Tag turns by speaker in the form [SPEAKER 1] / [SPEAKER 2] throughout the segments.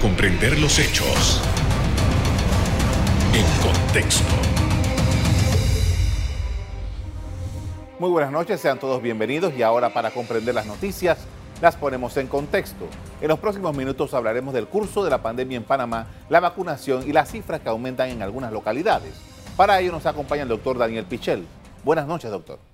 [SPEAKER 1] comprender los hechos en contexto.
[SPEAKER 2] Muy buenas noches, sean todos bienvenidos y ahora para comprender las noticias las ponemos en contexto. En los próximos minutos hablaremos del curso de la pandemia en Panamá, la vacunación y las cifras que aumentan en algunas localidades. Para ello nos acompaña el doctor Daniel Pichel. Buenas noches, doctor.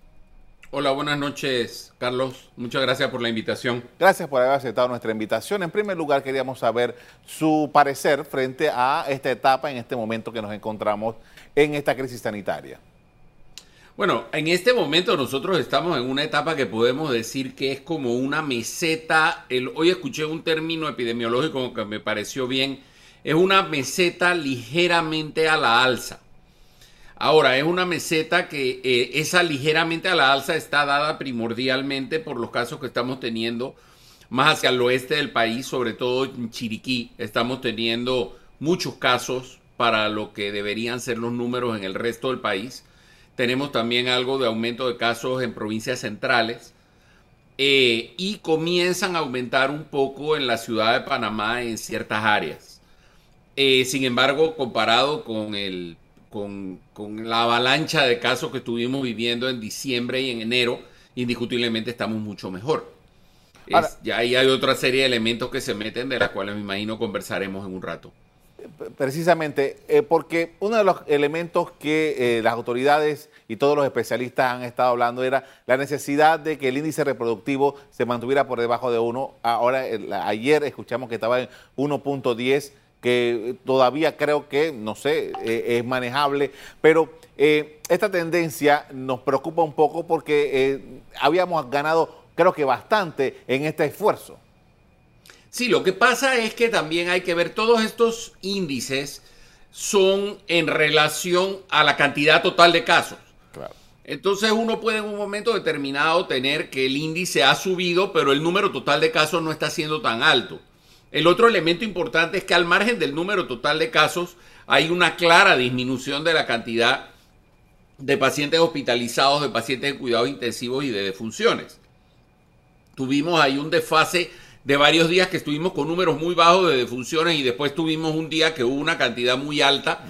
[SPEAKER 3] Hola, buenas noches, Carlos. Muchas gracias por la invitación.
[SPEAKER 2] Gracias por haber aceptado nuestra invitación. En primer lugar, queríamos saber su parecer frente a esta etapa, en este momento que nos encontramos en esta crisis sanitaria.
[SPEAKER 3] Bueno, en este momento nosotros estamos en una etapa que podemos decir que es como una meseta. hoy escuché un término epidemiológico que me pareció bien. Es una meseta ligeramente a la alza. Ahora, es una meseta que eh, esa ligeramente a la alza está dada primordialmente por los casos que estamos teniendo más hacia el oeste del país, sobre todo en Chiriquí. Estamos teniendo muchos casos para lo que deberían ser los números en el resto del país. Tenemos también algo de aumento de casos en provincias centrales. Eh, y comienzan a aumentar un poco en la ciudad de Panamá en ciertas áreas. Eh, sin embargo, comparado con el con, la avalancha de casos que estuvimos viviendo en diciembre y en enero, indiscutiblemente estamos mucho mejor. ya ahí hay otra serie de elementos que se meten, de las cuales me imagino conversaremos en un rato.
[SPEAKER 2] Precisamente, eh, porque uno de los elementos que eh, las autoridades y todos los especialistas han estado hablando era la necesidad de que el índice reproductivo se mantuviera por debajo de uno. Ahora, ayer escuchamos que estaba en 1.10 que todavía creo que, no sé, eh, es manejable, pero eh, esta tendencia nos preocupa un poco porque eh, habíamos ganado, creo que bastante en este esfuerzo.
[SPEAKER 3] Sí, lo que pasa es que también hay que ver todos estos índices son en relación a la cantidad total de casos. Entonces uno puede en un momento determinado tener que el índice ha subido, pero el número total de casos no está siendo tan alto. El otro elemento importante es que al margen del número total de casos hay una clara disminución de la cantidad de pacientes hospitalizados, de pacientes en cuidados intensivos y de defunciones. Tuvimos ahí un desfase de varios días que estuvimos con números muy bajos de defunciones y después tuvimos un día que hubo una cantidad muy alta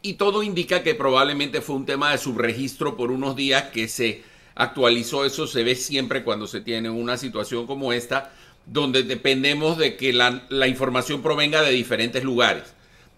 [SPEAKER 3] y todo indica que probablemente fue un tema de subregistro por unos días que se actualizó. Eso se ve siempre cuando se tiene una situación como esta donde dependemos de que la, información provenga de diferentes lugares.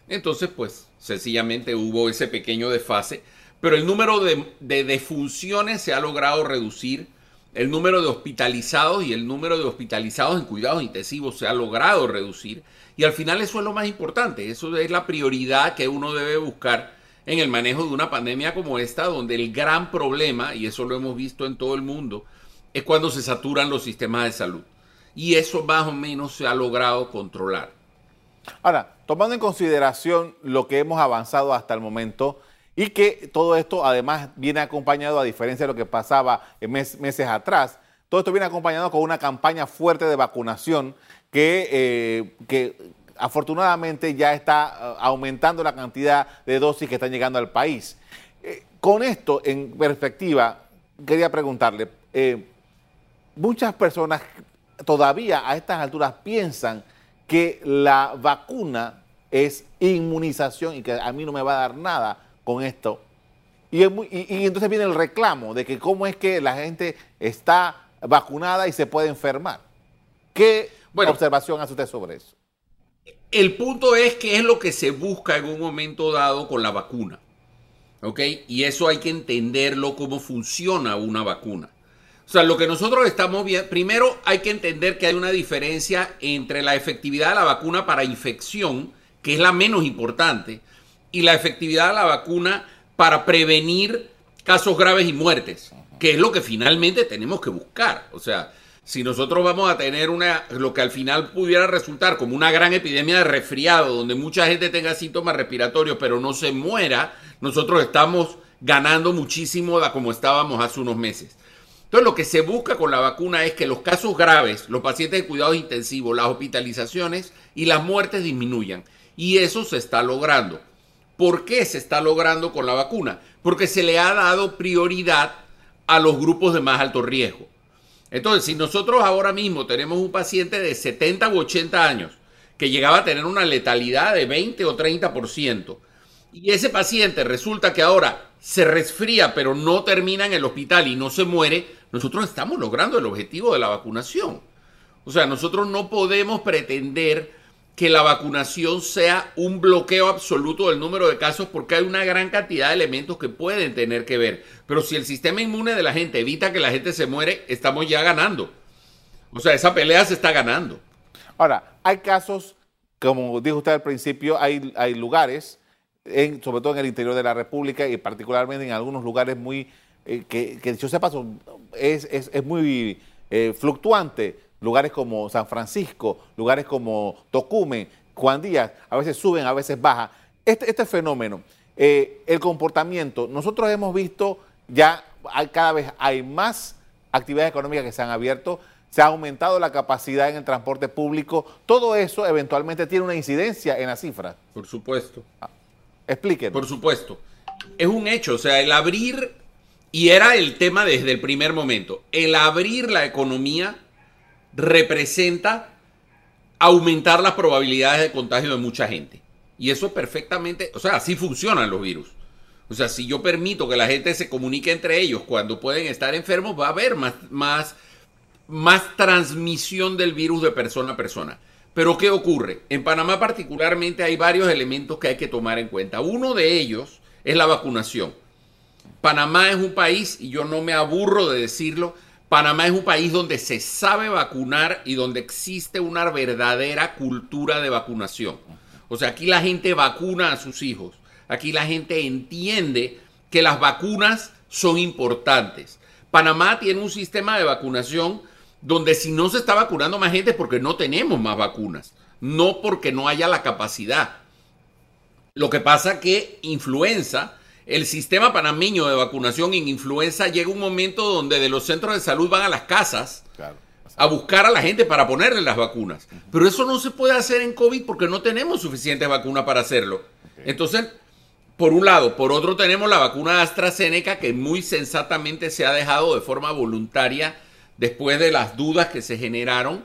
[SPEAKER 3] Entonces, pues, sencillamente hubo ese pequeño desfase, pero el número de, de defunciones se ha logrado reducir, el número de hospitalizados y el número de hospitalizados en cuidados intensivos se ha logrado reducir, y al final eso es lo más importante, eso es la prioridad que uno debe buscar en el manejo de una pandemia como esta, donde el gran problema, y eso lo hemos visto en todo el mundo, es cuando se saturan los sistemas de salud y eso más o menos se ha logrado controlar.
[SPEAKER 2] Ahora, tomando en consideración lo que hemos avanzado hasta el momento y que todo esto además viene acompañado, a diferencia de lo que pasaba meses atrás, todo esto viene acompañado con una campaña fuerte de vacunación que, eh, que afortunadamente ya está eh, aumentando la cantidad de dosis que están llegando al país. Eh, con esto en perspectiva, quería preguntarle, muchas personas todavía a estas alturas piensan que la vacuna es inmunización y que a mí no me va a dar nada con esto. Y, entonces viene el reclamo de que cómo es que la gente está vacunada y se puede enfermar. ¿Qué observación hace usted sobre eso?
[SPEAKER 3] El punto es que es lo que se busca en un momento dado con la vacuna. ¿Ok? Y eso hay que entenderlo, cómo funciona una vacuna. O sea, lo que nosotros estamos viendo, primero hay que entender que hay una diferencia entre la efectividad de la vacuna para infección, que es la menos importante, y la efectividad de la vacuna para prevenir casos graves y muertes, que es lo que finalmente tenemos que buscar. O sea, si nosotros vamos a tener una, lo que al final pudiera resultar como una gran epidemia de resfriado, donde mucha gente tenga síntomas respiratorios pero no se muera, nosotros estamos ganando muchísimo de como estábamos hace unos meses. Entonces, lo que se busca con la vacuna es que los casos graves, los pacientes de cuidados intensivos, las hospitalizaciones y las muertes disminuyan. Y eso se está logrando. ¿Por qué se está logrando con la vacuna? Porque se le ha dado prioridad a los grupos de más alto riesgo. Entonces, si nosotros ahora mismo tenemos un paciente de 70 u 80 años que llegaba a tener una letalidad de 20 o 30%. Y ese paciente resulta que ahora se resfría, pero no termina en el hospital y no se muere, nosotros estamos logrando el objetivo de la vacunación. O sea, nosotros no podemos pretender que la vacunación sea un bloqueo absoluto del número de casos porque hay una gran cantidad de elementos que pueden tener que ver. Pero si el sistema inmune de la gente evita que la gente se muere, estamos ya ganando. O sea, esa pelea se está ganando.
[SPEAKER 2] Ahora, hay casos, como dijo usted al principio, hay, hay lugares, sobre todo en el interior de la República y particularmente en algunos lugares muy, eh, que, que yo sepa, es, es, muy eh, fluctuante. Lugares como San Francisco, lugares como Tocumen, Juan Díaz, a veces suben, a veces bajan. Este, este fenómeno, eh, el comportamiento, nosotros hemos visto ya hay, cada vez hay más actividades económicas que se han abierto, se ha aumentado la capacidad en el transporte público, todo eso eventualmente tiene una incidencia en las cifras.
[SPEAKER 3] Por supuesto.
[SPEAKER 2] Ah, explíquenos.
[SPEAKER 3] Por supuesto. Es un hecho, o sea, el abrir, y era el tema desde el primer momento, el abrir la economía representa aumentar las probabilidades de contagio de mucha gente. Y eso es perfectamente, o sea, así funcionan los virus. O sea, si yo permito que la gente se comunique entre ellos cuando pueden estar enfermos, va a haber más, más más transmisión del virus de persona a persona. Pero ¿qué ocurre? En Panamá particularmente hay varios elementos que hay que tomar en cuenta. Uno de ellos es la vacunación. Panamá es un país, y yo no me aburro de decirlo, Panamá es un país donde se sabe vacunar y donde existe una verdadera cultura de vacunación. O sea, aquí la gente vacuna a sus hijos. Aquí la gente entiende que las vacunas son importantes. Panamá tiene un sistema de vacunación donde si no se está vacunando más gente es porque no tenemos más vacunas, no porque no haya la capacidad. Lo que pasa que influenza, el sistema panameño de vacunación en influenza llega un momento donde de los centros de salud van a las casas a buscar a la gente para ponerle las vacunas. Pero eso no se puede hacer en COVID porque no tenemos suficientes vacunas para hacerlo. Entonces, por un lado, por otro tenemos la vacuna AstraZeneca que muy sensatamente se ha dejado de forma voluntaria después de las dudas que se generaron,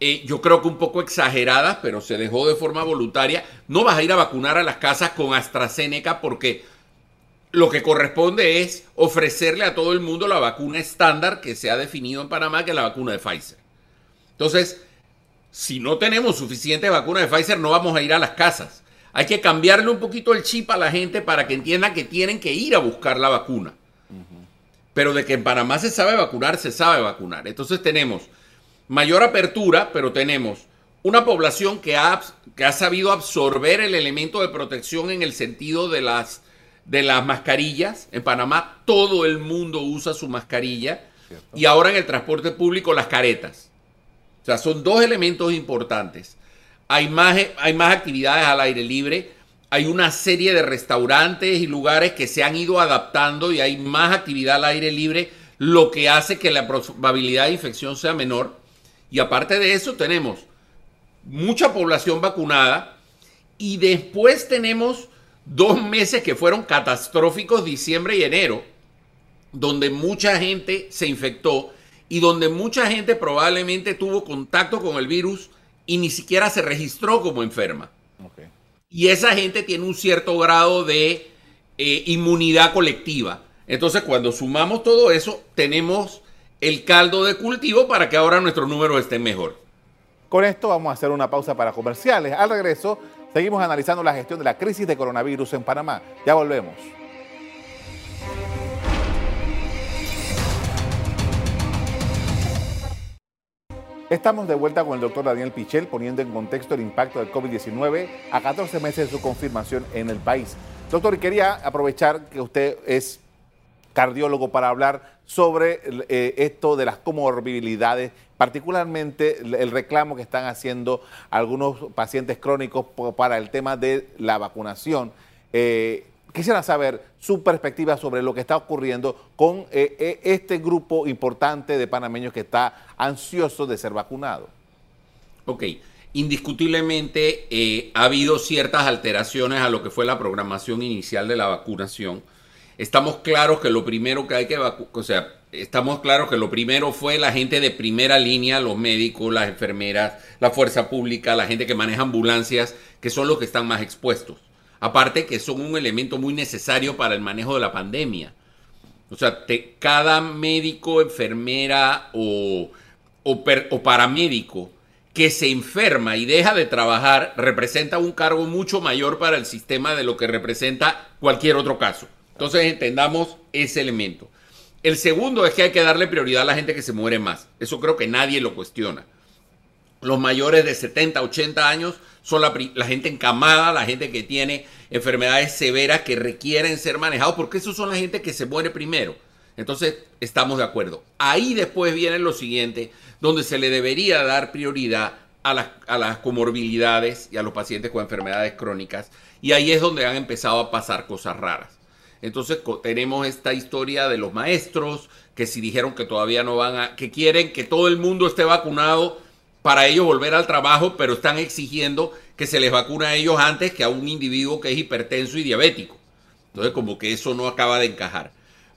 [SPEAKER 3] eh, yo creo que un poco exageradas, pero se dejó de forma voluntaria. No vas a ir a vacunar a las casas con AstraZeneca porque lo que corresponde es ofrecerle a todo el mundo la vacuna estándar que se ha definido en Panamá, que es la vacuna de Pfizer. Entonces, si no tenemos suficiente vacuna de Pfizer, no vamos a ir a las casas. Hay que cambiarle un poquito el chip a la gente para que entienda que tienen que ir a buscar la vacuna. Pero de que en Panamá se sabe vacunar, se sabe vacunar. Entonces tenemos mayor apertura, pero tenemos una población que ha, que ha sabido absorber el elemento de protección en el sentido de las, de las mascarillas. En Panamá todo el mundo usa su mascarilla. Y ahora en el transporte público las caretas. O sea, son dos elementos importantes. Hay más, hay más actividades al aire libre hay una serie de restaurantes y lugares que se han ido adaptando y hay más actividad al aire libre, lo que hace que la probabilidad de infección sea menor. Y aparte de eso tenemos mucha población vacunada y después tenemos dos meses que fueron catastróficos, diciembre y enero, donde mucha gente se infectó y donde mucha gente probablemente tuvo contacto con el virus y ni siquiera se registró como enferma. Y esa gente tiene un cierto grado de eh, inmunidad colectiva. Entonces, cuando sumamos todo eso, tenemos el caldo de cultivo para que ahora nuestros números estén mejor.
[SPEAKER 2] Con esto vamos a hacer una pausa para comerciales. Al regreso, seguimos analizando la gestión de la crisis de coronavirus en Panamá. Ya volvemos. Estamos de vuelta con el doctor Daniel Pichel poniendo en contexto el impacto del COVID-19 a 14 meses de su confirmación en el país. Doctor, quería aprovechar que usted es cardiólogo para hablar sobre eh, esto de las comorbilidades, particularmente el reclamo que están haciendo algunos pacientes crónicos para el tema de la vacunación. Eh, Quisiera saber su perspectiva sobre lo que está ocurriendo con eh, eh, este grupo importante de panameños que está ansioso de ser vacunado.
[SPEAKER 3] Ok, indiscutiblemente ha habido ciertas alteraciones a lo que fue la programación inicial de la vacunación. Estamos claros que lo primero que hay que vacunar, o sea, estamos claros que lo primero fue la gente de primera línea, los médicos, las enfermeras, la fuerza pública, la gente que maneja ambulancias, que son los que están más expuestos. Aparte que son un elemento muy necesario para el manejo de la pandemia. O sea, cada médico, enfermera o, o paramédico que se enferma y deja de trabajar representa un cargo mucho mayor para el sistema de lo que representa cualquier otro caso. Entonces entendamos ese elemento. El segundo es que hay que darle prioridad a la gente que se muere más. Eso creo que nadie lo cuestiona. Los mayores de 70, 80 años son la, gente encamada, la gente que tiene enfermedades severas que requieren ser manejados, porque esos son la gente que se muere primero. Entonces, estamos de acuerdo. Ahí después viene lo siguiente, donde se le debería dar prioridad a las, a las comorbilidades y a los pacientes con enfermedades crónicas. Y ahí es donde han empezado a pasar cosas raras. Entonces tenemos esta historia de los maestros que si dijeron que todavía no van a, que quieren que todo el mundo esté vacunado para ellos volver al trabajo, pero están exigiendo que se les vacune a ellos antes que a un individuo que es hipertenso y diabético. Entonces como que eso no acaba de encajar.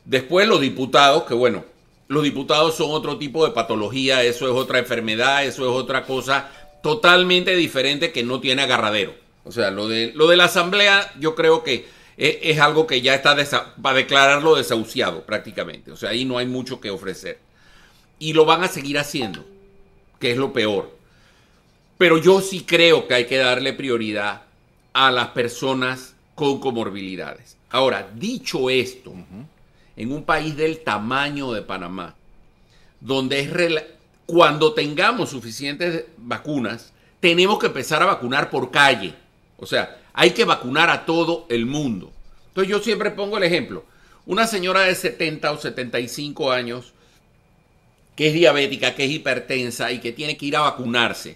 [SPEAKER 3] Después los diputados, que bueno, los diputados son otro tipo de patología, eso es otra enfermedad, eso es otra cosa totalmente diferente que no tiene agarradero. O sea, lo de, lo de la asamblea yo creo que es, algo que ya está para declararlo desahuciado prácticamente. O sea, ahí no hay mucho que ofrecer. Y lo van a seguir haciendo, que es lo peor. Pero yo sí creo que hay que darle prioridad a las personas con comorbilidades. Ahora, dicho esto, en un país del tamaño de Panamá, donde es cuando tengamos suficientes vacunas, tenemos que empezar a vacunar por calle. O sea, hay que vacunar a todo el mundo. Entonces yo siempre pongo el ejemplo. Una señora de 70 o 75 años que es diabética, que es hipertensa y que tiene que ir a vacunarse.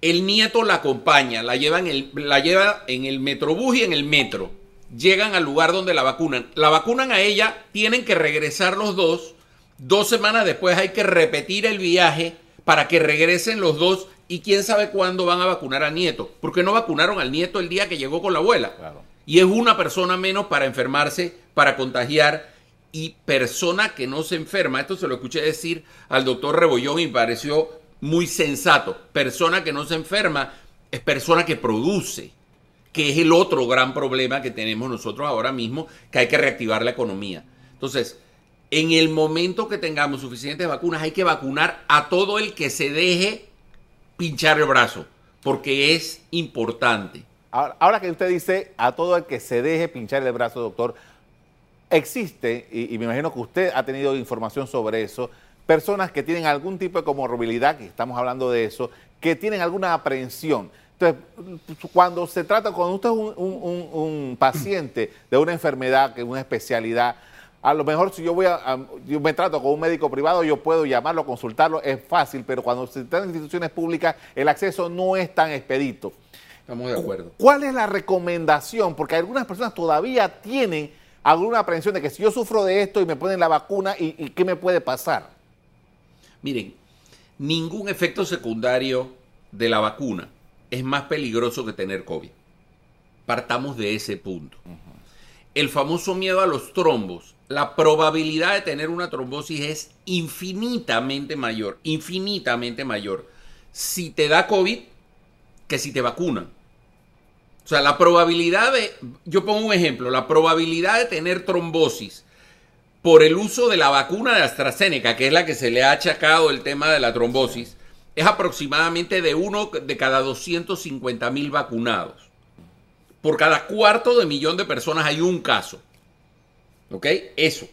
[SPEAKER 3] El nieto la acompaña, la lleva en el, la lleva en el metrobús y en el metro. Llegan al lugar donde la vacunan. La vacunan a ella, tienen que regresar los dos. Dos semanas después hay que repetir el viaje para que regresen los dos y quién sabe cuándo van a vacunar al nieto. Porque no vacunaron al nieto el día que llegó con la abuela. Y es una persona menos para enfermarse, para contagiar. Y persona que no se enferma, esto se lo escuché decir al doctor Rebollón y pareció muy sensato. Persona que no se enferma es persona que produce, que es el otro gran problema que tenemos nosotros ahora mismo, que hay que reactivar la economía. Entonces, en el momento que tengamos suficientes vacunas, hay que vacunar a todo el que se deje pinchar el brazo, porque es importante.
[SPEAKER 2] Ahora, que usted dice a todo el que se deje pinchar el brazo, doctor, existe, y, me imagino que usted ha tenido información sobre eso, personas que tienen algún tipo de comorbilidad, que estamos hablando de eso, que tienen alguna aprehensión. Entonces, cuando se trata, cuando usted es un, un paciente de una enfermedad, que es una especialidad, a lo mejor si yo voy a, yo me trato con un médico privado, yo puedo llamarlo, consultarlo, es fácil, pero cuando se trata de instituciones públicas, el acceso no es tan expedito.
[SPEAKER 3] Estamos de acuerdo.
[SPEAKER 2] ¿Cuál es la recomendación? Porque algunas personas todavía tienen alguna aprensión de que si yo sufro de esto y me ponen la vacuna, ¿y, y qué me puede pasar?
[SPEAKER 3] Miren, ningún efecto secundario de la vacuna es más peligroso que tener COVID. Partamos de ese punto. El famoso miedo a los trombos la probabilidad de tener una trombosis es infinitamente mayor, infinitamente mayor si te da COVID que si te vacunan. O sea, la probabilidad de, yo pongo un ejemplo, la probabilidad de tener trombosis por el uso de la vacuna de AstraZeneca, que es la que se le ha achacado el tema de la trombosis, es aproximadamente de uno de cada 250 mil vacunados. Por cada cuarto de millón de personas hay un caso. ¿Ok? Eso.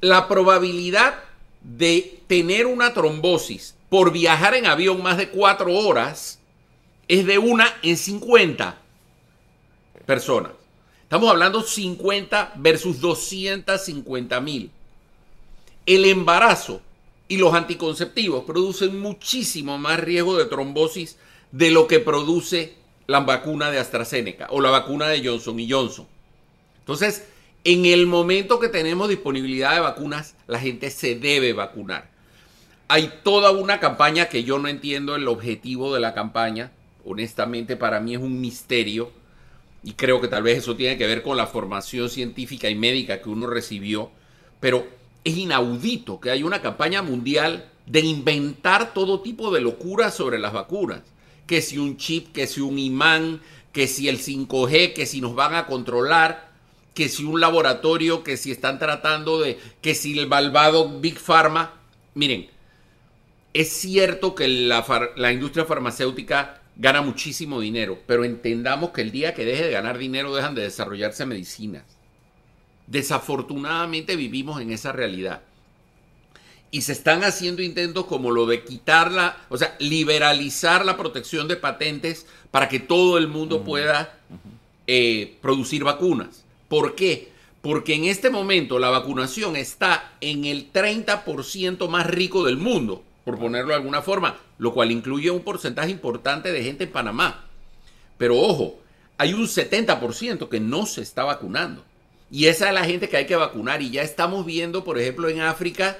[SPEAKER 3] La probabilidad de tener una trombosis por viajar en avión más de cuatro horas es de una en 50 personas. Estamos hablando 50 versus 250 mil. El embarazo y los anticonceptivos producen muchísimo más riesgo de trombosis de lo que produce la vacuna de AstraZeneca o la vacuna de Johnson y Johnson. Entonces, en el momento que tenemos disponibilidad de vacunas, la gente se debe vacunar. Hay toda una campaña que yo no entiendo el objetivo de la campaña. Honestamente, para mí es un misterio. Y creo que tal vez eso tiene que ver con la formación científica y médica que uno recibió. Pero es inaudito que haya una campaña mundial de inventar todo tipo de locuras sobre las vacunas. Que si un chip, que si un imán, que si el 5G, que si nos van a controlar, que si un laboratorio, que si están tratando de, que si el malvado Big Pharma. Miren, es cierto que la, la industria farmacéutica gana muchísimo dinero, pero entendamos que el día que deje de ganar dinero dejan de desarrollarse medicinas. Desafortunadamente vivimos en esa realidad. Y se están haciendo intentos como lo de quitarla, o sea, liberalizar la protección de patentes para que todo el mundo pueda eh, producir vacunas. ¿Por qué? Porque en este momento la vacunación está en el 30% más rico del mundo por ponerlo de alguna forma, lo cual incluye un porcentaje importante de gente en Panamá. Pero ojo, hay un 70% que no se está vacunando. Y esa es la gente que hay que vacunar. Y ya estamos viendo, por ejemplo, en África,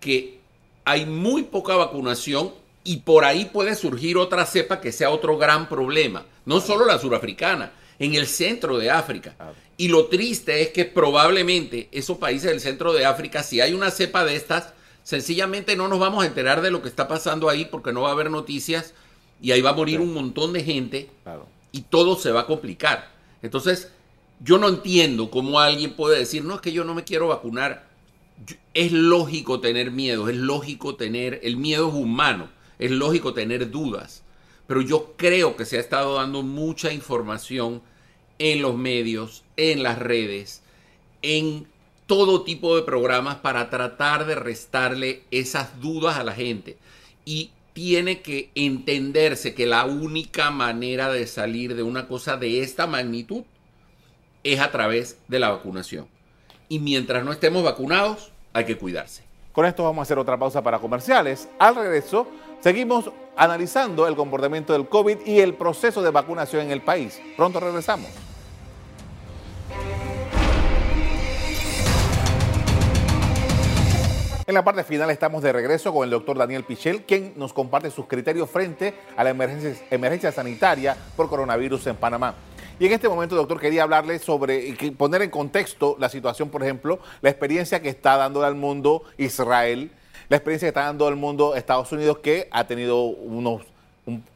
[SPEAKER 3] que hay muy poca vacunación y por ahí puede surgir otra cepa que sea otro gran problema. No solo la surafricana, en el centro de África. Y lo triste es que probablemente esos países del centro de África, si hay una cepa de estas, sencillamente no nos vamos a enterar de lo que está pasando ahí porque no va a haber noticias y ahí va a morir un montón de gente y todo se va a complicar. Entonces, yo no entiendo cómo alguien puede decir, no, es que yo no me quiero vacunar. Es lógico tener miedo, es lógico tener, el miedo es humano, es lógico tener dudas, pero yo creo que se ha estado dando mucha información en los medios, en las redes, en todo tipo de programas para tratar de restarle esas dudas a la gente. Y tiene que entenderse que la única manera de salir de una cosa de esta magnitud es a través de la vacunación. Y mientras no estemos vacunados, hay que cuidarse.
[SPEAKER 2] Con esto vamos a hacer otra pausa para comerciales. Al regreso, seguimos analizando el comportamiento del COVID y el proceso de vacunación en el país. Pronto regresamos. En la parte final estamos de regreso con el doctor Daniel Pichel, quien nos comparte sus criterios frente a la emergencia, sanitaria por coronavirus en Panamá. Y en este momento, doctor, quería hablarle sobre, poner en contexto la situación, por ejemplo, la experiencia que está dando al mundo Israel, la experiencia que está dando al mundo Estados Unidos, que ha tenido unos,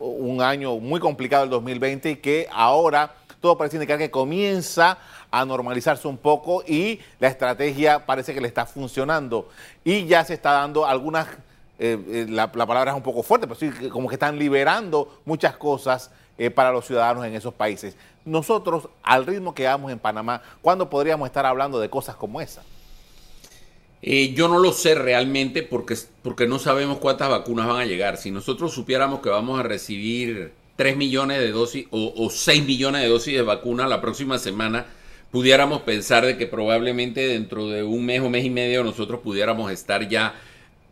[SPEAKER 2] un, año muy complicado el 2020 y que ahora todo parece indicar que comienza a normalizarse un poco y la estrategia parece que le está funcionando. Y ya se está dando algunas, eh, eh, la, palabra es un poco fuerte, pero sí como que están liberando muchas cosas eh, para los ciudadanos en esos países. Nosotros, al ritmo que vamos en Panamá, ¿cuándo podríamos estar hablando de cosas como esa?
[SPEAKER 3] yo no lo sé realmente porque, porque no sabemos cuántas vacunas van a llegar. Si nosotros supiéramos que vamos a recibir 3 millones de dosis o, o 6 millones de dosis de vacuna la próxima semana, pudiéramos pensar de que probablemente dentro de un mes o mes y medio nosotros pudiéramos estar ya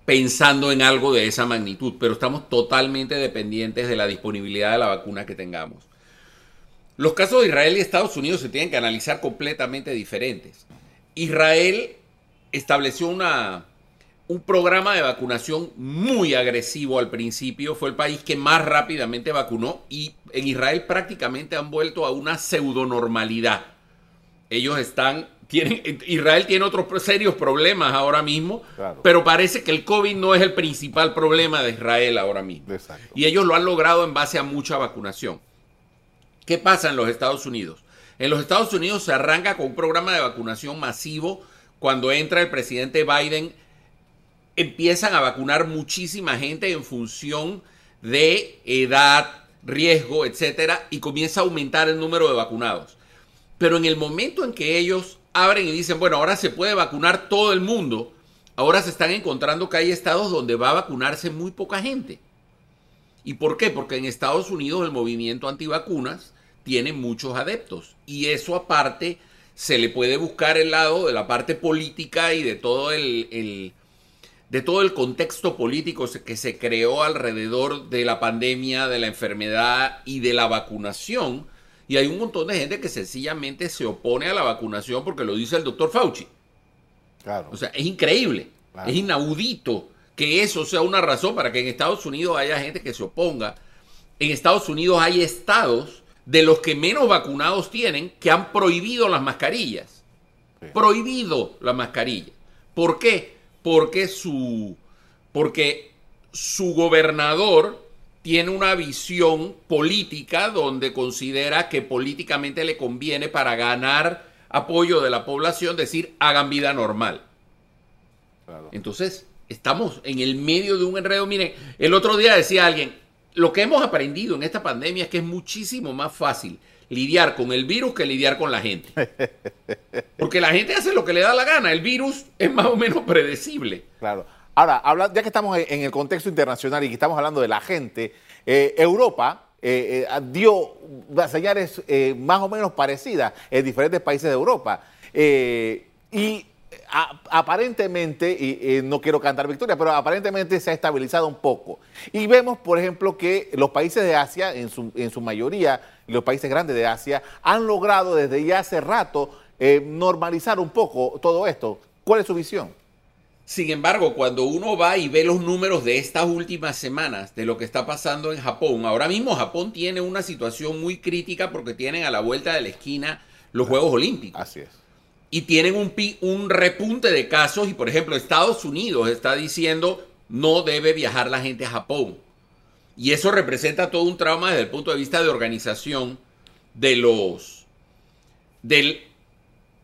[SPEAKER 3] pensando en algo de esa magnitud, pero estamos totalmente dependientes de la disponibilidad de la vacuna que tengamos. Los casos de Israel y Estados Unidos se tienen que analizar completamente diferentes. Israel estableció una, un programa de vacunación muy agresivo al principio, fue el país que más rápidamente vacunó y en Israel prácticamente han vuelto a una pseudonormalidad ellos están, tienen, Israel tiene otros serios problemas ahora mismo, pero parece que el COVID no es el principal problema de Israel ahora mismo. Y ellos lo han logrado en base a mucha vacunación. ¿Qué pasa en los Estados Unidos? En los Estados Unidos se arranca con un programa de vacunación masivo. Cuando entra el presidente Biden, empiezan a vacunar muchísima gente en función de edad, riesgo, etcétera, y comienza a aumentar el número de vacunados. Pero en el momento en que ellos abren y dicen, bueno, ahora se puede vacunar todo el mundo, ahora se están encontrando que hay estados donde va a vacunarse muy poca gente. ¿Y por qué? Porque en Estados Unidos el movimiento antivacunas tiene muchos adeptos. Y eso aparte se le puede buscar el lado de la parte política y de todo el, de todo el contexto político que se creó alrededor de la pandemia, de la enfermedad y de la vacunación y hay un montón de gente que sencillamente se opone a la vacunación porque lo dice el doctor Fauci. Claro. O sea, es increíble, es inaudito que eso sea una razón para que en Estados Unidos haya gente que se oponga. En Estados Unidos hay estados de los que menos vacunados tienen que han prohibido las mascarillas. Prohibido las mascarillas. ¿Por qué? Porque su, porque su gobernador tiene una visión política donde considera que políticamente le conviene para ganar apoyo de la población decir hagan vida normal. Entonces, estamos en el medio de un enredo. Miren, el otro día decía alguien, lo que hemos aprendido en esta pandemia es que es muchísimo más fácil lidiar con el virus que lidiar con la gente. Porque la gente hace lo que le da la gana. El virus es más o menos predecible.
[SPEAKER 2] Claro. Ahora, ya que estamos en el contexto internacional y que estamos hablando de la gente, eh, Europa eh, eh, dio señales más o menos parecidas en diferentes países de Europa. y aparentemente, y, no quiero cantar victoria, pero aparentemente se ha estabilizado un poco. Y vemos, por ejemplo, que los países de Asia, en su, en su mayoría, los países grandes de Asia, han logrado desde ya hace rato normalizar un poco todo esto. ¿Cuál es su visión?
[SPEAKER 3] Sin embargo, cuando uno va y ve los números de estas últimas semanas, de lo que está pasando en Japón, ahora mismo Japón tiene una situación muy crítica porque tienen a la vuelta de la esquina los Juegos Olímpicos.
[SPEAKER 2] Así es.
[SPEAKER 3] Y tienen un, un repunte de casos y, por ejemplo, Estados Unidos está diciendo no debe viajar la gente a Japón. Y eso representa todo un trauma desde el punto de vista de organización de los del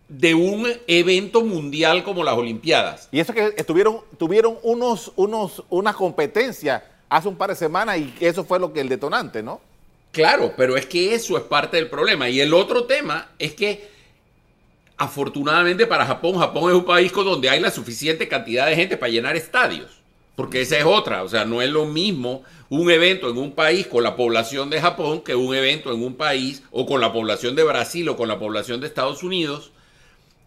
[SPEAKER 3] de un evento mundial como las Olimpiadas.
[SPEAKER 2] Y eso que estuvieron, tuvieron unos, unos, una competencia hace un par de semanas y eso fue lo que el detonante, ¿no?
[SPEAKER 3] Claro, pero es que eso es parte del problema. Y el otro tema es que afortunadamente para Japón, Japón es un país con donde hay la suficiente cantidad de gente para llenar estadios. Porque esa es otra, o sea, no es lo mismo un evento en un país con la población de Japón que un evento en un país o con la población de Brasil o con la población de Estados Unidos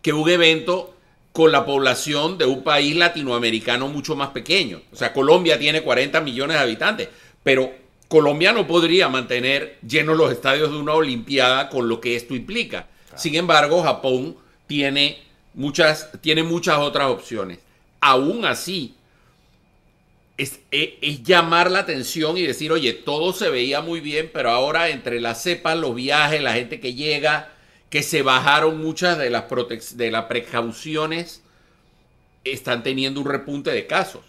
[SPEAKER 3] que un evento con la población de un país latinoamericano mucho más pequeño. O sea, Colombia tiene 40 millones de habitantes, pero Colombia no podría mantener llenos los estadios de una Olimpiada con lo que esto implica. Sin embargo, Japón tiene muchas, tiene muchas otras opciones. Aún así, es, es, llamar la atención y decir, oye, todo se veía muy bien, pero ahora entre las cepas, los viajes, la gente que llega, que se bajaron muchas de las, de las precauciones, están teniendo un repunte de casos.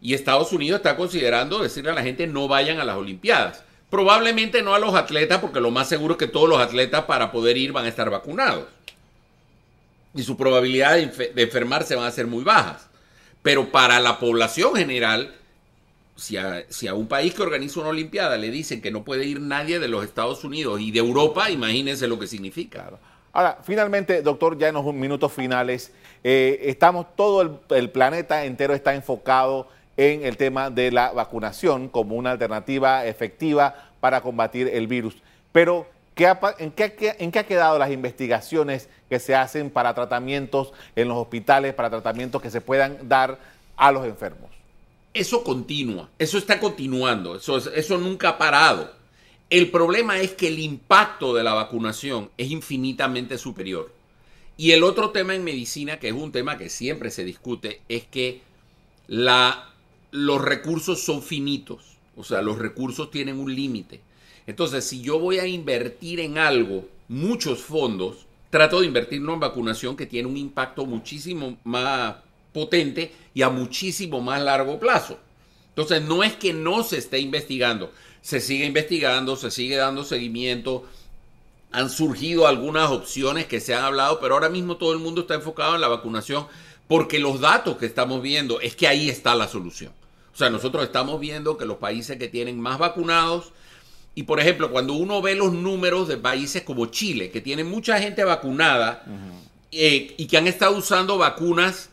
[SPEAKER 3] Y Estados Unidos está considerando decirle a la gente no vayan a las Olimpiadas. Probablemente no a los atletas, porque lo más seguro es que todos los atletas para poder ir van a estar vacunados. Y su probabilidad de, enfermarse van a ser muy bajas. Pero para la población general, si a, un país que organiza una Olimpiada le dicen que no puede ir nadie de los Estados Unidos y de Europa, imagínense lo que significa.
[SPEAKER 2] Ahora, finalmente, doctor, ya en los minutos finales, eh, estamos, todo el, planeta entero está enfocado en el tema de la vacunación como una alternativa efectiva para combatir el virus. Pero, en, qué, ¿en qué ha quedado las investigaciones que se hacen para tratamientos en los hospitales, para tratamientos que se puedan dar a los enfermos?
[SPEAKER 3] Eso continúa, eso está continuando, eso, eso nunca ha parado. El problema es que el impacto de la vacunación es infinitamente superior. Y el otro tema en medicina, que es un tema que siempre se discute, es que la, los recursos son finitos. O sea, los recursos tienen un límite. Entonces, si yo voy a invertir en algo, muchos fondos, trato de invertir en vacunación que tiene un impacto muchísimo más potente y a muchísimo más largo plazo. Entonces, no es que no se esté investigando, se sigue investigando, se sigue dando seguimiento, han surgido algunas opciones que se han hablado, pero ahora mismo todo el mundo está enfocado en la vacunación porque los datos que estamos viendo es que ahí está la solución. O sea, nosotros estamos viendo que los países que tienen más vacunados, y por ejemplo, cuando uno ve los números de países como Chile, que tienen mucha gente vacunada eh, y que han estado usando vacunas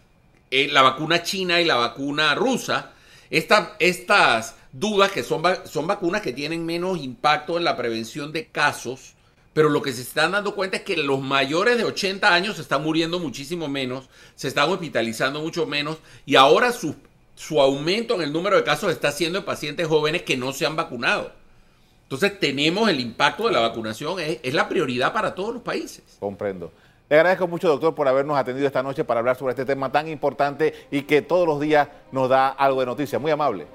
[SPEAKER 3] eh, la vacuna china y la vacuna rusa, estas dudas que son, son vacunas que tienen menos impacto en la prevención de casos, pero lo que se están dando cuenta es que los mayores de 80 años se están muriendo muchísimo menos, se están hospitalizando mucho menos y ahora su, su aumento en el número de casos está siendo en pacientes jóvenes que no se han vacunado. Entonces tenemos el impacto de la vacunación, es la prioridad para todos los países.
[SPEAKER 2] Comprendo. Le agradezco mucho, doctor, por habernos atendido esta noche para hablar sobre este tema tan importante y que todos los días nos da algo de noticia. Muy amable.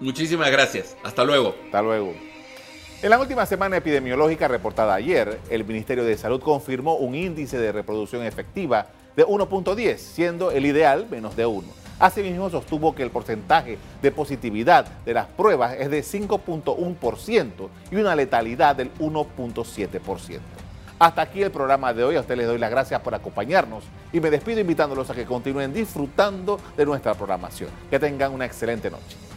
[SPEAKER 3] Muchísimas gracias. Hasta luego.
[SPEAKER 2] Hasta luego. En la última semana epidemiológica reportada ayer, el Ministerio de Salud confirmó un índice de reproducción efectiva de 1.10, siendo el ideal menos de 1. Asimismo, sostuvo que el porcentaje de positividad de las pruebas es de 5.1% y una letalidad del 1.7%. Hasta aquí el programa de hoy. A ustedes les doy las gracias por acompañarnos y me despido invitándolos a que continúen disfrutando de nuestra programación. Que tengan una excelente noche.